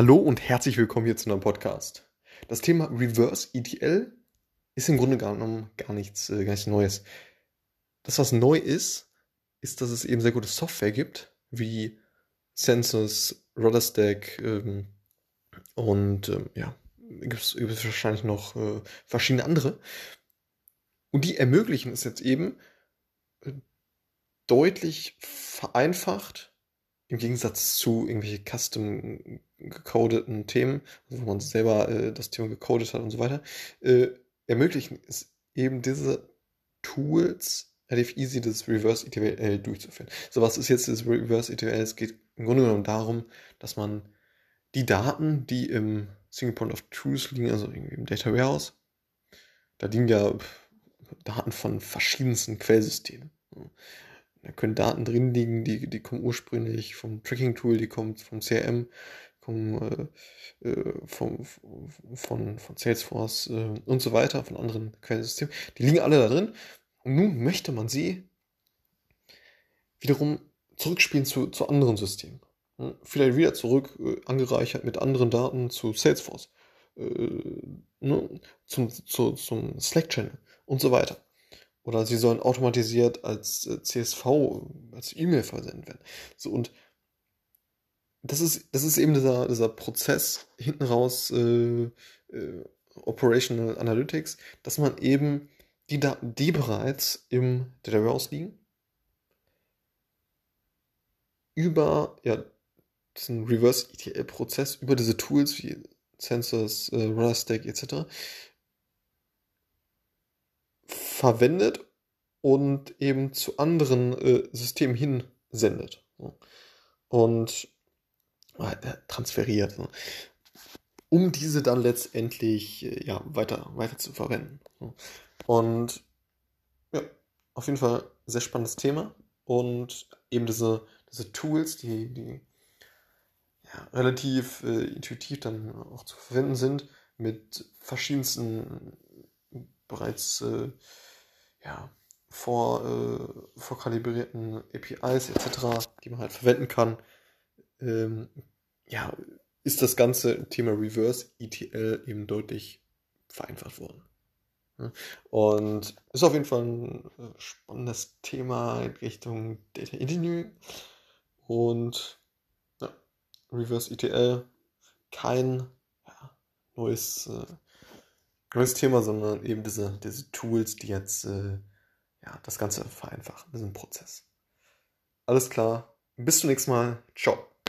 Hallo und herzlich willkommen hier zu einem Podcast. Das Thema Reverse ETL ist im Grunde genommen gar nichts, äh, gar nichts Neues. Das, was neu ist, ist, dass es eben sehr gute Software gibt, wie Census, Rudderstack ähm, und ähm, ja, gibt es wahrscheinlich noch äh, verschiedene andere. Und die ermöglichen es jetzt eben äh, deutlich vereinfacht im Gegensatz zu irgendwelche custom gecodeten Themen, also wo man selber äh, das Thema gecodet hat und so weiter, äh, ermöglichen es eben diese Tools relativ easy das Reverse ETL durchzuführen. So, was ist jetzt das Reverse ETL? Es geht im Grunde genommen darum, dass man die Daten, die im Single Point of Truth liegen, also irgendwie im Data Warehouse, da liegen ja Daten von verschiedensten Quellsystemen. Da können Daten drin liegen, die, die kommen ursprünglich vom Tracking-Tool, die kommen vom CRM, kommen äh, äh vom, von, von Salesforce äh, und so weiter, von anderen Quellsystemen. Die liegen alle da drin. Und nun möchte man sie wiederum zurückspielen zu, zu anderen Systemen. Vielleicht wieder zurück, äh, angereichert mit anderen Daten zu Salesforce, äh, ne, zum, zu, zum Slack-Channel und so weiter. Oder sie sollen automatisiert als äh, CSV, als E-Mail versendet werden. So und das ist, das ist eben dieser, dieser Prozess hinten raus, äh, äh, Operational Analytics, dass man eben die Daten, die bereits im Data Warehouse liegen, über ja, diesen Reverse ETL-Prozess, über diese Tools wie Sensors, äh, Rudderstack etc verwendet und eben zu anderen äh, Systemen hinsendet. So. Und äh, transferiert. So. Um diese dann letztendlich äh, ja, weiter, weiter zu verwenden. So. Und ja, auf jeden Fall sehr spannendes Thema. Und eben diese, diese Tools, die, die ja, relativ äh, intuitiv dann auch zu verwenden sind, mit verschiedensten bereits äh, ja, vor, äh, vorkalibrierten APIs etc., die man halt verwenden kann, ähm, ja, ist das ganze Thema Reverse ETL eben deutlich vereinfacht worden. Und ist auf jeden Fall ein äh, spannendes Thema in Richtung Data Engineering. Und ja, Reverse ETL, kein ja, neues äh, neues Thema, sondern eben diese, diese Tools, die jetzt äh, ja, das Ganze vereinfachen, diesen Prozess. Alles klar, bis zum nächsten Mal. Ciao.